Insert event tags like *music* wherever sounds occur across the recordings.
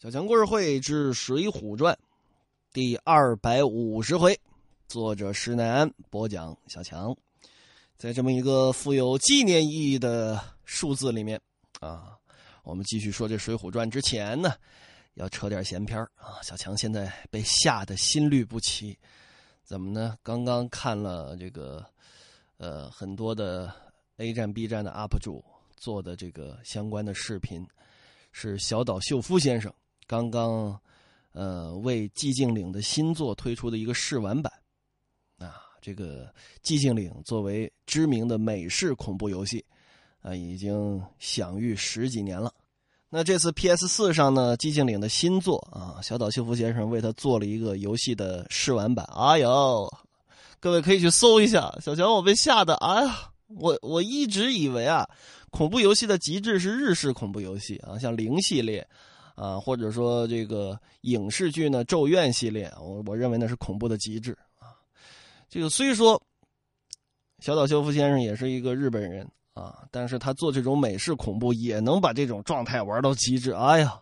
小强故事会之《水浒传》第二百五十回，作者施耐庵播讲。小强在这么一个富有纪念意义的数字里面啊，我们继续说这《水浒传》之前呢，要扯点闲篇啊。小强现在被吓得心律不齐，怎么呢？刚刚看了这个呃很多的 A 站、B 站的 UP 主做的这个相关的视频，是小岛秀夫先生。刚刚，呃，为《寂静岭》的新作推出的一个试玩版，啊，这个《寂静岭》作为知名的美式恐怖游戏，啊，已经享誉十几年了。那这次 PS 四上呢，《寂静岭》的新作啊，小岛秀夫先生为他做了一个游戏的试玩版。哎呦，各位可以去搜一下。小强，我被吓得，哎呀，我我一直以为啊，恐怖游戏的极致是日式恐怖游戏啊，像《零》系列。啊，或者说这个影视剧呢，《咒怨》系列，我我认为那是恐怖的极致啊。这个虽说小岛秀夫先生也是一个日本人啊，但是他做这种美式恐怖也能把这种状态玩到极致。哎呀，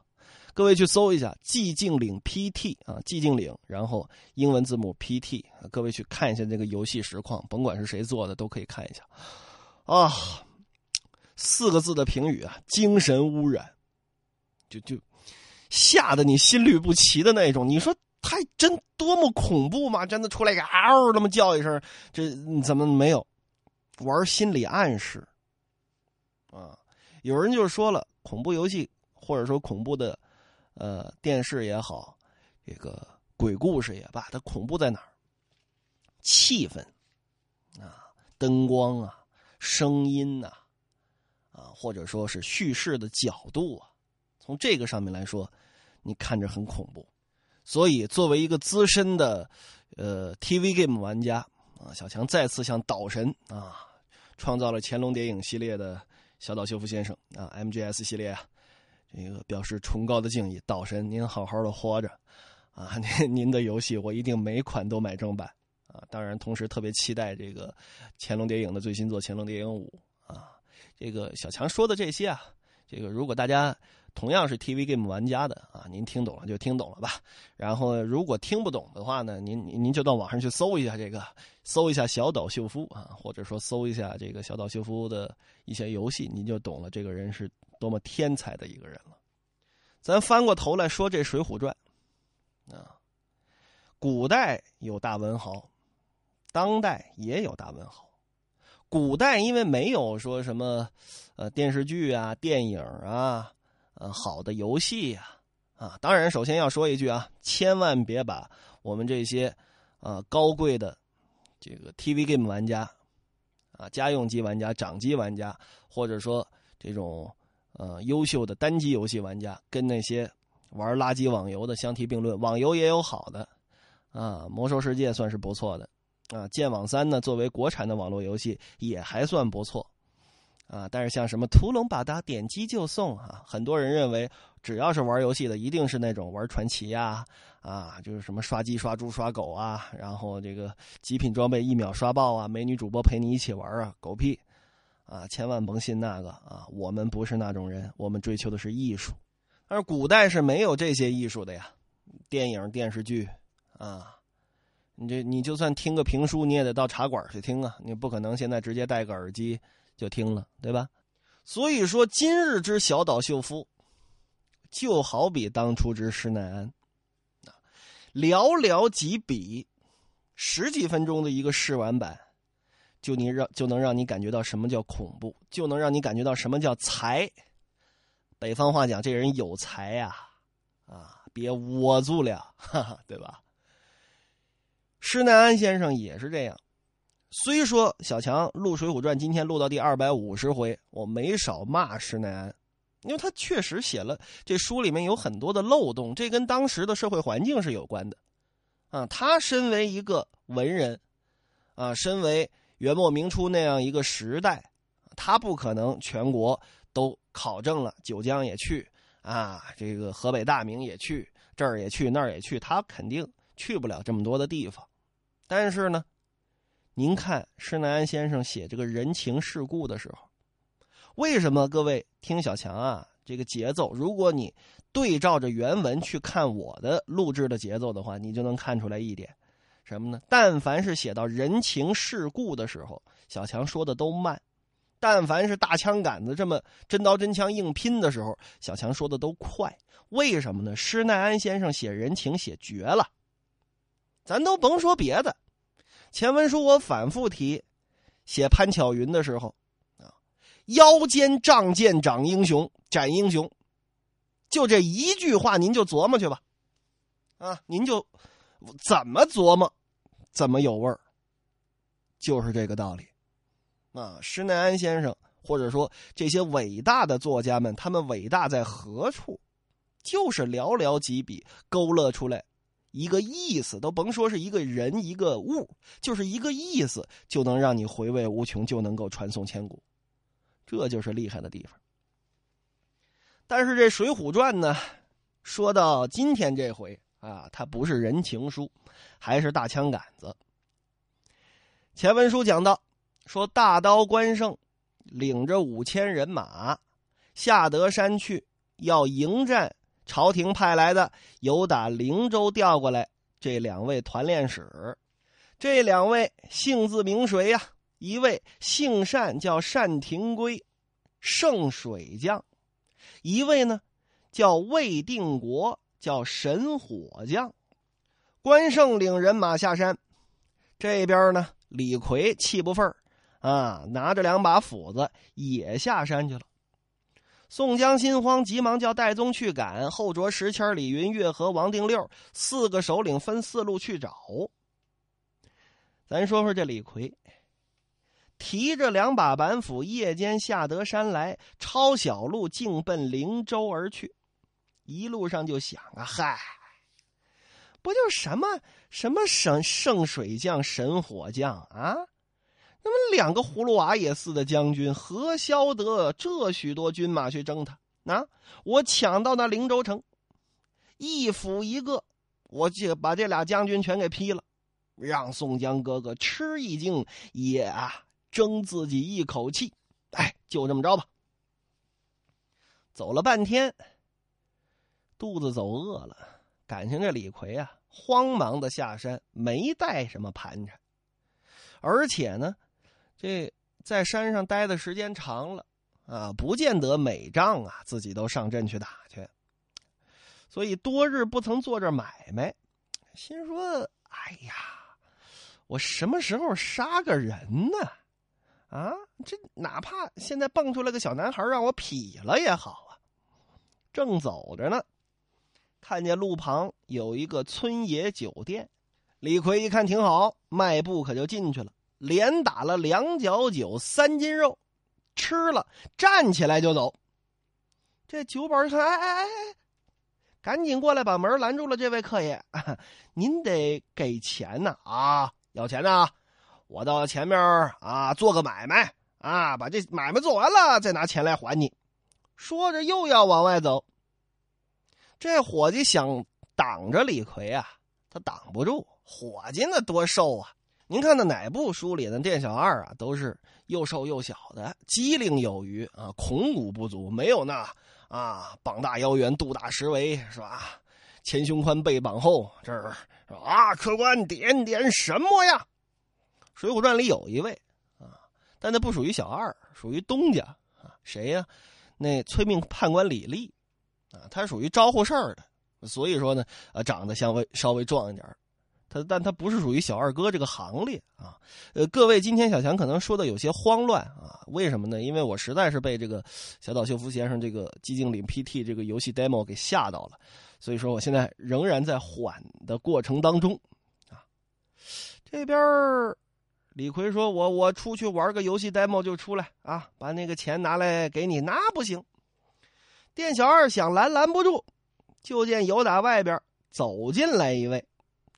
各位去搜一下《寂静岭 PT》啊，《寂静岭》，然后英文字母 PT，各位去看一下这个游戏实况，甭管是谁做的都可以看一下。啊，四个字的评语啊，精神污染，就就。吓得你心律不齐的那种，你说他真多么恐怖吗？真的出来个嗷那么叫一声，这怎么没有玩心理暗示啊？有人就说了，恐怖游戏或者说恐怖的呃电视也好，这个鬼故事也罢，它恐怖在哪儿？气氛啊，灯光啊，声音呐，啊，或者说是叙事的角度啊。从这个上面来说，你看着很恐怖，所以作为一个资深的呃 TV game 玩家啊，小强再次向岛神啊，创造了乾隆谍影系列的小岛秀夫先生啊，MGS 系列啊，这个表示崇高的敬意。岛神，您好好的活着啊，*laughs* 您您的游戏我一定每款都买正版啊。当然，同时特别期待这个乾隆谍影的最新作《乾隆谍影五》啊。这个小强说的这些啊，这个如果大家。同样是 TV game 玩家的啊，您听懂了就听懂了吧。然后如果听不懂的话呢，您您您就到网上去搜一下这个，搜一下小岛秀夫啊，或者说搜一下这个小岛秀夫的一些游戏，您就懂了这个人是多么天才的一个人了。咱翻过头来说这《水浒传》，啊，古代有大文豪，当代也有大文豪。古代因为没有说什么，呃，电视剧啊、电影啊。呃，好的游戏呀，啊，当然，首先要说一句啊，千万别把我们这些啊高贵的这个 TV game 玩家啊，家用机玩家、掌机玩家，或者说这种呃优秀的单机游戏玩家，跟那些玩垃圾网游的相提并论。网游也有好的啊，魔兽世界算是不错的啊，剑网三呢，作为国产的网络游戏也还算不错。啊，但是像什么屠龙把达点击就送啊，很多人认为只要是玩游戏的，一定是那种玩传奇呀，啊，就是什么刷鸡、刷猪、刷狗啊，然后这个极品装备一秒刷爆啊，美女主播陪你一起玩啊，狗屁，啊，千万甭信那个啊，我们不是那种人，我们追求的是艺术，而古代是没有这些艺术的呀，电影、电视剧，啊，你这你就算听个评书，你也得到茶馆去听啊，你不可能现在直接戴个耳机。就听了，对吧？所以说，今日之小岛秀夫，就好比当初之施耐庵，啊，寥寥几笔，十几分钟的一个试玩版，就你让就能让你感觉到什么叫恐怖，就能让你感觉到什么叫才。北方话讲，这人有才呀，啊，别窝住了，哈哈，对吧？施耐庵先生也是这样。虽说小强录《水浒传》，今天录到第二百五十回，我没少骂施耐庵，因为他确实写了这书里面有很多的漏洞，这跟当时的社会环境是有关的。啊，他身为一个文人，啊，身为元末明初那样一个时代，他不可能全国都考证了，九江也去，啊，这个河北大名也去，这儿也去，那儿也去，他肯定去不了这么多的地方。但是呢。您看施耐庵先生写这个人情世故的时候，为什么各位听小强啊这个节奏，如果你对照着原文去看我的录制的节奏的话，你就能看出来一点，什么呢？但凡是写到人情世故的时候，小强说的都慢；但凡是大枪杆子这么真刀真枪硬拼的时候，小强说的都快。为什么呢？施耐庵先生写人情写绝了，咱都甭说别的。前文书我反复提，写潘巧云的时候。啊腰间仗剑斩英雄，斩英雄，就这一句话，您就琢磨去吧，啊，您就怎么琢磨，怎么有味儿，就是这个道理。啊，施耐庵先生，或者说这些伟大的作家们，他们伟大在何处？就是寥寥几笔勾勒出来一个意思，都甭说是一个人一个物，就是一个意思，就能让你回味无穷，就能够传颂千古。这就是厉害的地方。但是这《水浒传》呢，说到今天这回啊，它不是人情书，还是大枪杆子。前文书讲到，说大刀关胜领着五千人马下德山去，要迎战朝廷派来的由打灵州调过来这两位团练使。这两位姓字名谁呀？一位姓单，叫单廷圭，圣水将；一位呢，叫魏定国，叫神火将。关胜领人马下山，这边呢，李逵气不忿啊，拿着两把斧子也下山去了。宋江心慌，急忙叫戴宗去赶，后着石谦、李云、月和王定六四个首领分四路去找。咱说说这李逵。提着两把板斧，夜间下得山来，抄小路，径奔灵州而去。一路上就想啊，嗨，不就什么什么神圣水将、神火将啊？那么两个葫芦娃也似的将军，何消得这许多军马去争他？啊，我抢到那灵州城，一斧一个，我就把这俩将军全给劈了，让宋江哥哥吃一惊，也啊。争自己一口气，哎，就这么着吧。走了半天，肚子走饿了，感情这李逵啊，慌忙的下山，没带什么盘缠，而且呢，这在山上待的时间长了啊，不见得每仗啊自己都上阵去打去，所以多日不曾做这买卖，心说：哎呀，我什么时候杀个人呢？啊，这哪怕现在蹦出来个小男孩让我劈了也好啊！正走着呢，看见路旁有一个村野酒店，李逵一看挺好，迈步可就进去了，连打了两角酒，三斤肉，吃了，站起来就走。这酒保一看，哎哎哎，赶紧过来把门拦住了，这位客爷，*laughs* 您得给钱呢啊，要钱呢。我到前面啊，做个买卖啊，把这买卖做完了，再拿钱来还你。说着又要往外走。这伙计想挡着李逵啊，他挡不住。伙计那多瘦啊！您看那哪部书里的店小二啊，都是又瘦又小的，机灵有余啊，孔骨不足，没有那啊，膀大腰圆，肚大十围，是吧？前胸宽，背膀厚，这儿啊，客官点点什么呀？《水浒传》里有一位啊，但那不属于小二，属于东家啊。谁呀？那催命判官李立啊，他属于招呼事儿的，所以说呢，呃，长得相微稍微壮一点但他不是属于小二哥这个行列啊。呃，各位，今天小强可能说的有些慌乱啊，为什么呢？因为我实在是被这个小岛秀夫先生这个寂静岭 PT 这个游戏 demo 给吓到了，所以说我现在仍然在缓的过程当中啊。这边李逵说：“我我出去玩个游戏 demo 就出来啊，把那个钱拿来给你，那不行。”店小二想拦拦不住，就见由打外边走进来一位，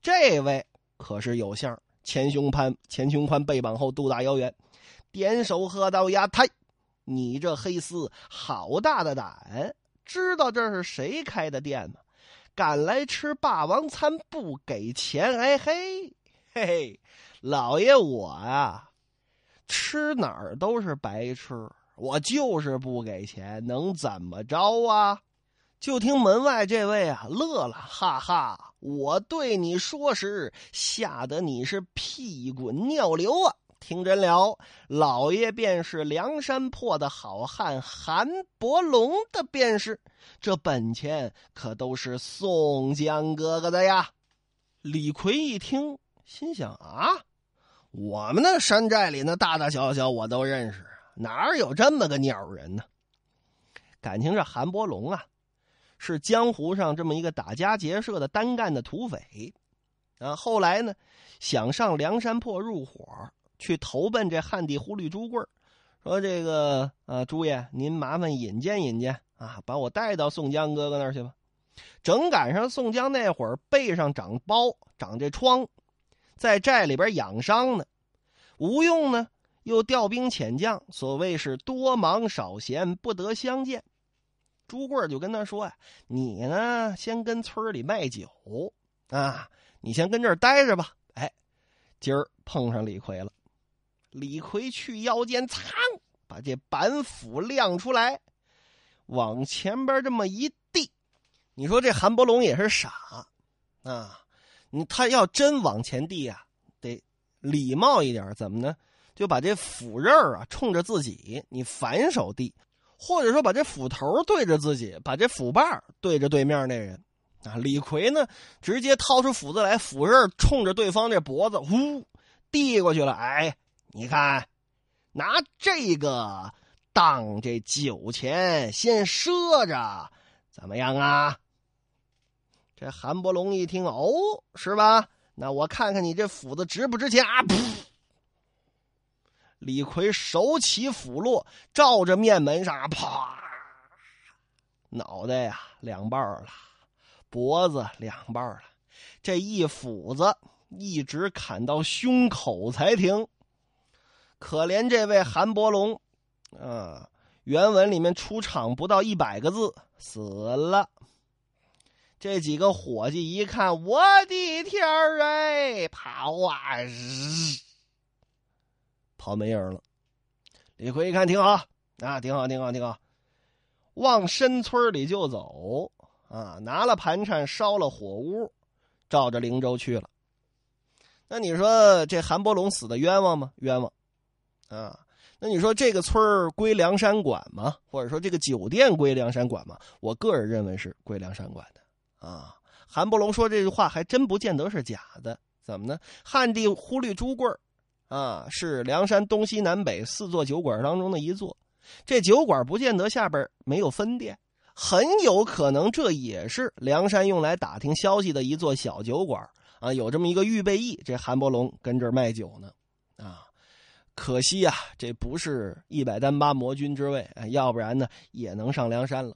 这位可是有相，前胸宽，前胸宽，背膀厚，肚大腰圆，点手喝道：“呀，太，你这黑厮好大的胆！知道这是谁开的店吗？敢来吃霸王餐不给钱？哎嘿，嘿嘿。”老爷，我呀，吃哪儿都是白吃，我就是不给钱，能怎么着啊？就听门外这位啊乐了，哈哈！我对你说时，吓得你是屁滚尿流啊！听真了，老爷便是梁山泊的好汉韩伯龙的便是，这本钱可都是宋江哥哥的呀！李逵一听，心想啊，我们那山寨里那大大小小我都认识，哪有这么个鸟人呢？感情这韩伯龙啊。是江湖上这么一个打家劫舍的单干的土匪，啊，后来呢，想上梁山泊入伙，去投奔这汉地忽律朱贵说这个啊，朱爷您麻烦引荐引荐啊，把我带到宋江哥哥那儿去吧。正赶上宋江那会儿背上长包长这疮，在寨里边养伤呢，吴用呢又调兵遣将，所谓是多忙少闲，不得相见。朱贵就跟他说呀：“你呢，先跟村里卖酒啊，你先跟这儿待着吧。”哎，今儿碰上李逵了。李逵去腰间，噌，把这板斧亮出来，往前边这么一递。你说这韩伯龙也是傻啊？你他要真往前递啊，得礼貌一点，怎么呢？就把这斧刃啊冲着自己，你反手递。或者说，把这斧头对着自己，把这斧把对着对面那人，啊，李逵呢，直接掏出斧子来，斧刃冲着对方这脖子，呼，递过去了。哎，你看，拿这个当这酒钱，先赊着，怎么样啊？这韩伯龙一听，哦，是吧？那我看看你这斧子值不值钱啊？噗！李逵手起斧落，照着面门上，啪，脑袋呀两半了，脖子两半了，这一斧子一直砍到胸口才停。可怜这位韩伯龙，啊，原文里面出场不到一百个字，死了。这几个伙计一看，我的天儿哎，跑啊！日。跑没影了，李逵一看挺好啊，挺好，挺好，挺好，往深村里就走啊，拿了盘缠，烧了火屋，照着灵州去了。那你说这韩伯龙死的冤枉吗？冤枉啊！那你说这个村归梁山管吗？或者说这个酒店归梁山管吗？我个人认为是归梁山管的啊。韩伯龙说这句话还真不见得是假的，怎么呢？汉地忽略朱贵啊，是梁山东西南北四座酒馆当中的一座。这酒馆不见得下边没有分店，很有可能这也是梁山用来打听消息的一座小酒馆啊。有这么一个预备役，这韩伯龙跟这儿卖酒呢。啊，可惜呀，这不是一百单八魔君之位，要不然呢也能上梁山了。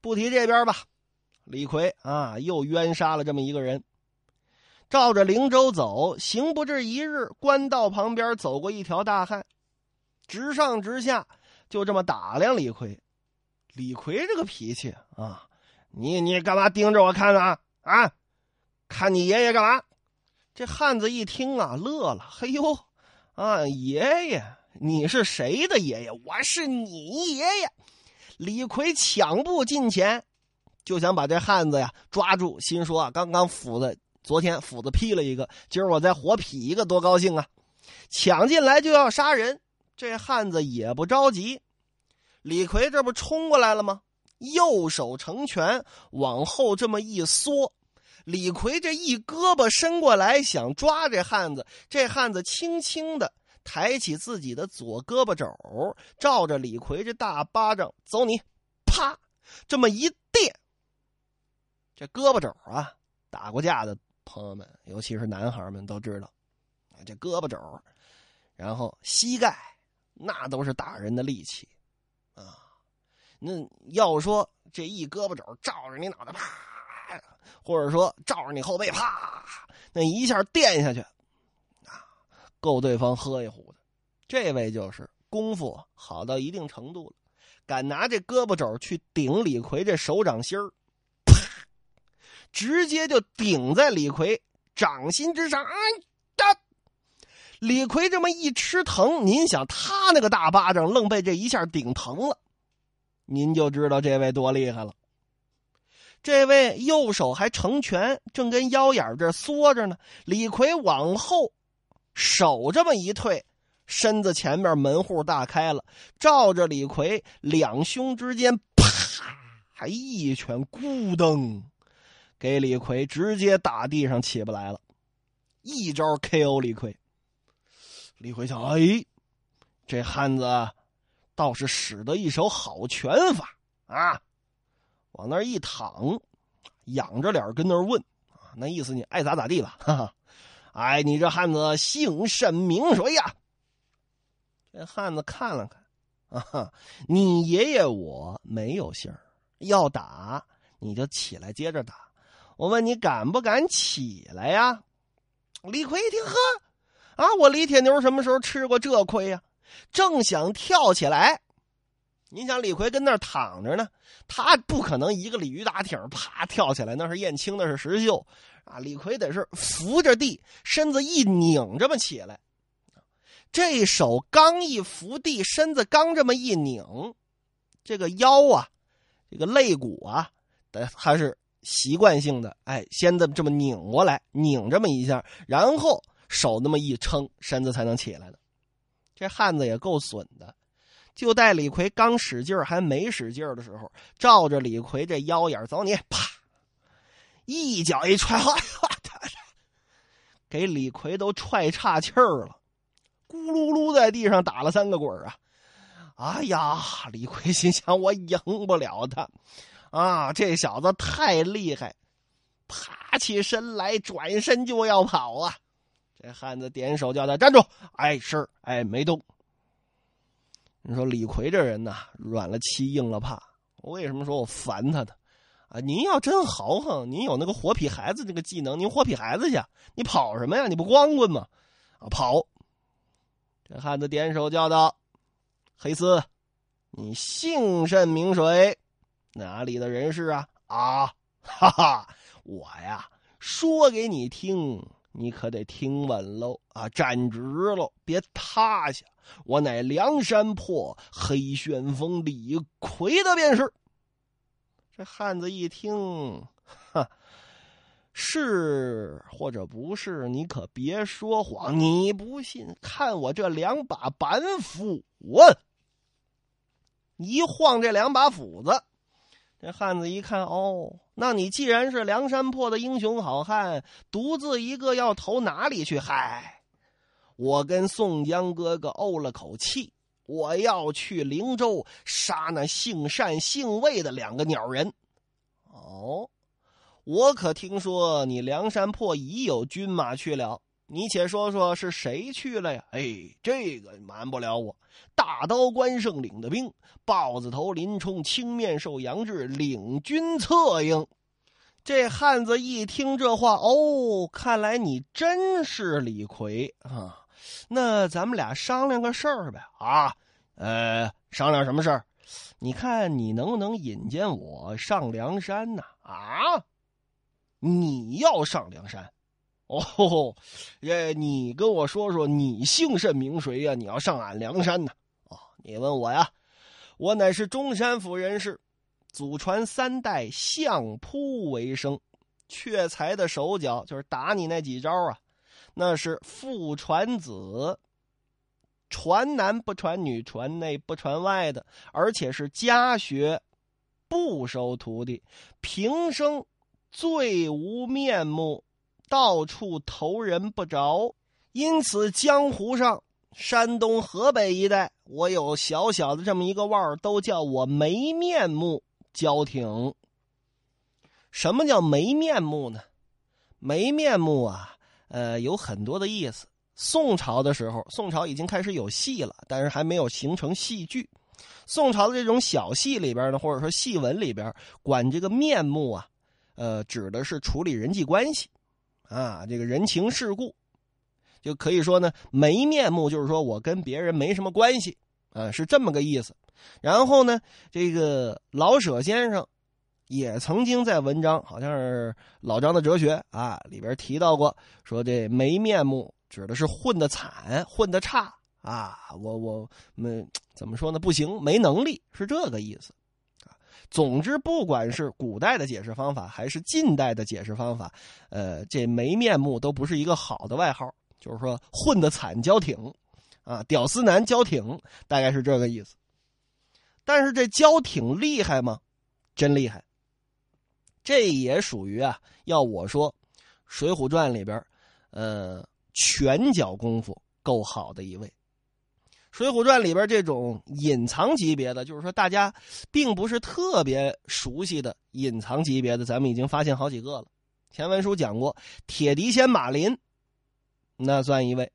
不提这边吧，李逵啊，又冤杀了这么一个人。照着灵州走，行不至一日，官道旁边走过一条大汉，直上直下，就这么打量李逵。李逵这个脾气啊，你你干嘛盯着我看呢？啊，看你爷爷干嘛？这汉子一听啊，乐了。嘿呦，啊，爷爷，你是谁的爷爷？我是你爷爷。李逵抢步近前，就想把这汉子呀抓住，心说啊，刚刚斧子。昨天斧子劈了一个，今儿我再活劈一个，多高兴啊！抢进来就要杀人，这汉子也不着急。李逵这不冲过来了吗？右手成拳，往后这么一缩，李逵这一胳膊伸过来想抓这汉子，这汉子轻轻的抬起自己的左胳膊肘，照着李逵这大巴掌走你，啪，这么一垫，这胳膊肘啊，打过架的。朋友们，尤其是男孩们都知道，啊，这胳膊肘，然后膝盖，那都是打人的利器，啊，那要说这一胳膊肘照着你脑袋啪，或者说照着你后背啪，那一下垫下去，啊，够对方喝一壶的。这位就是功夫好到一定程度了，敢拿这胳膊肘去顶李逵这手掌心儿。直接就顶在李逵掌心之上，哎，哒！李逵这么一吃疼，您想他那个大巴掌愣被这一下顶疼了，您就知道这位多厉害了。这位右手还成拳，正跟腰眼这缩着呢。李逵往后手这么一退，身子前面门户大开了，照着李逵两胸之间，啪，还一拳咕噔，给李逵直接打地上起不来了，一招 KO 李逵。李逵想，哎，这汉子倒是使得一手好拳法啊！往那儿一躺，仰着脸跟那儿问啊，那意思你爱咋咋地吧，哈哈！哎，你这汉子姓甚名谁呀？这汉子看了看，啊哈，你爷爷我没有姓要打你就起来接着打。我问你敢不敢起来呀？李逵一听，呵，啊，我李铁牛什么时候吃过这亏呀？正想跳起来。你想李逵跟那儿躺着呢，他不可能一个鲤鱼打挺啪跳起来，那是燕青，那是石秀，啊！李逵得是扶着地，身子一拧这么起来，这手刚一扶地，身子刚这么一拧，这个腰啊，这个肋骨啊，的还是习惯性的，哎，先这么这么拧过来，拧这么一下，然后手那么一撑，身子才能起来的。这汉子也够损的。就待李逵刚使劲儿还没使劲儿的时候，照着李逵这腰眼走你，啪，一脚一踹，哎给李逵都踹岔气儿了，咕噜噜在地上打了三个滚啊！哎呀，李逵心想我赢不了他，啊，这小子太厉害，爬起身来转身就要跑啊！这汉子点手叫他站住，哎是，哎没动。你说李逵这人呐，软了欺，硬了怕。我为什么说我烦他呢？啊，您要真豪横，您有那个活劈孩子这个技能，您活劈孩子去，你跑什么呀？你不光棍吗？啊，跑！这汉子点手叫道：“黑丝，你姓甚名谁？哪里的人士啊？”啊，哈哈，我呀，说给你听。你可得听稳喽啊！站直喽，别塌下！我乃梁山泊黑旋风李逵的便是。这汉子一听，哈，是或者不是？你可别说谎！你不信，看我这两把板斧！一晃这两把斧子。这汉子一看，哦，那你既然是梁山泊的英雄好汉，独自一个要投哪里去？嗨，我跟宋江哥哥怄了口气，我要去灵州杀那姓单姓魏的两个鸟人。哦，我可听说你梁山泊已有军马去了。你且说说是谁去了呀？哎，这个瞒不了我。大刀关胜领的兵，豹子头林冲、青面兽杨志领军策应。这汉子一听这话，哦，看来你真是李逵啊！那咱们俩商量个事儿呗？啊，呃，商量什么事儿？你看你能不能引荐我上梁山呢？啊，你要上梁山？*laughs* 哦，这！你跟我说说，你姓甚名谁呀？你要上俺梁山呢？哦，你问我呀？我乃是中山府人士，祖传三代相扑为生，却才的手脚就是打你那几招啊，那是父传子，传男不传女，传内不传外的，而且是家学，不收徒弟，平生最无面目。到处投人不着，因此江湖上山东、河北一带，我有小小的这么一个腕儿，都叫我没面目交挺。什么叫没面目呢？没面目啊，呃，有很多的意思。宋朝的时候，宋朝已经开始有戏了，但是还没有形成戏剧。宋朝的这种小戏里边呢，或者说戏文里边，管这个面目啊，呃，指的是处理人际关系。啊，这个人情世故，就可以说呢，没面目，就是说我跟别人没什么关系，啊，是这么个意思。然后呢，这个老舍先生也曾经在文章，好像是老张的哲学啊里边提到过，说这没面目指的是混的惨、混的差啊。我我们怎么说呢？不行，没能力，是这个意思。总之，不管是古代的解释方法，还是近代的解释方法，呃，这没面目都不是一个好的外号。就是说，混的惨，交挺，啊，屌丝男交挺，大概是这个意思。但是这交挺厉害吗？真厉害。这也属于啊，要我说，《水浒传》里边，呃，拳脚功夫够好的一位。《水浒传》里边这种隐藏级别的，就是说大家并不是特别熟悉的隐藏级别的，咱们已经发现好几个了。前文书讲过，铁笛仙马林，那算一位；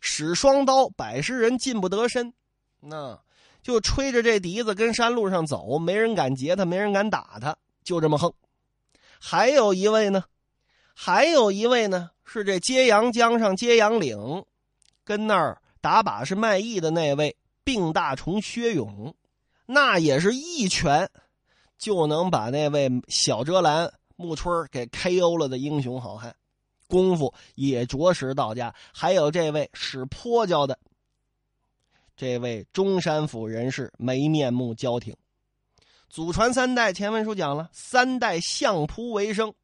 使双刀，百十人进不得身，那就吹着这笛子跟山路上走，没人敢截他，没人敢打他，就这么横。还有一位呢，还有一位呢，是这揭阳江上揭阳岭，跟那儿。打把式卖艺的那位病大虫薛勇，那也是一拳就能把那位小遮拦木春给 K.O. 了的英雄好汉，功夫也着实到家。还有这位使泼教的，这位中山府人士没面目交挺，祖传三代。前文书讲了，三代相扑为生，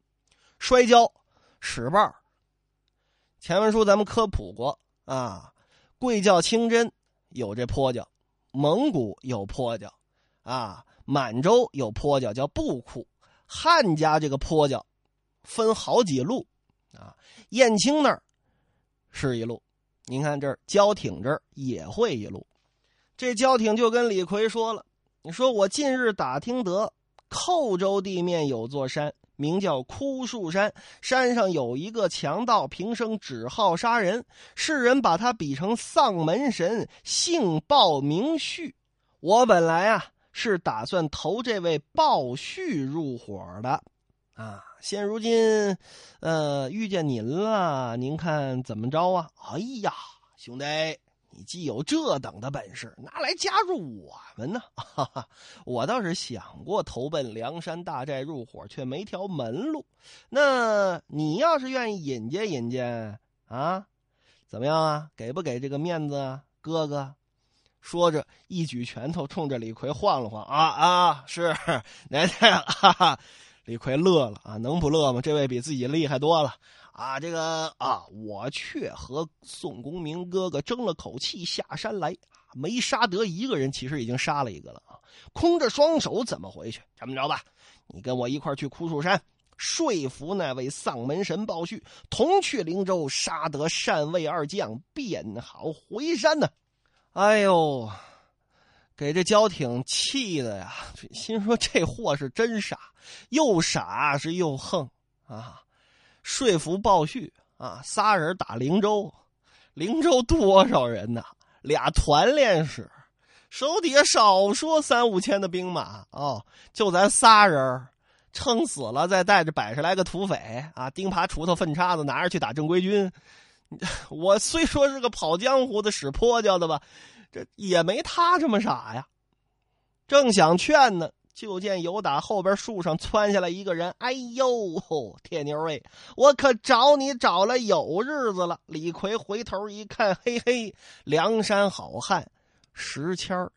摔跤使棒前文书咱们科普过啊。贵教清真有这坡脚，蒙古有坡脚，啊，满洲有坡脚叫布库，汉家这个坡脚分好几路，啊，燕青那儿是一路，您看这儿焦挺这儿也会一路，这焦挺就跟李逵说了，你说我近日打听得寇州地面有座山。名叫枯树山，山上有一个强盗，平生只好杀人。世人把他比成丧门神，姓鲍名旭。我本来啊是打算投这位鲍旭入伙的，啊，现如今，呃，遇见您了，您看怎么着啊？哎呀，兄弟！你既有这等的本事，拿来加入我们呢？*laughs* 哈哈，我倒是想过投奔梁山大寨入伙，却没条门路。那你要是愿意引荐引荐啊，怎么样啊？给不给这个面子啊，哥哥？说着，一举拳头冲着李逵晃了晃。啊啊，是 *laughs* 奶奶！哈哈，李逵乐了啊，能不乐吗？这位比自己厉害多了。啊，这个啊，我却和宋公明哥哥争了口气下山来，没杀得一个人，其实已经杀了一个了啊！空着双手怎么回去？这么着吧，你跟我一块去枯树山，说服那位丧门神鲍旭，同去灵州，杀得单魏二将，便好回山呢。哎呦，给这焦挺气的呀，心说这货是真傻，又傻是又横啊！说服鲍旭啊，仨人打灵州，灵州多少人呢？俩团练使，手底下少说三五千的兵马啊，就咱仨人，撑死了再带着百十来个土匪啊，钉耙锄头粪叉子拿着去打正规军。*laughs* 我虽说是个跑江湖的使泼教的吧，这也没他这么傻呀。正想劝呢。就见有打后边树上窜下来一个人，哎呦，铁牛喂，我可找你找了有日子了。李逵回头一看，嘿嘿，梁山好汉石谦儿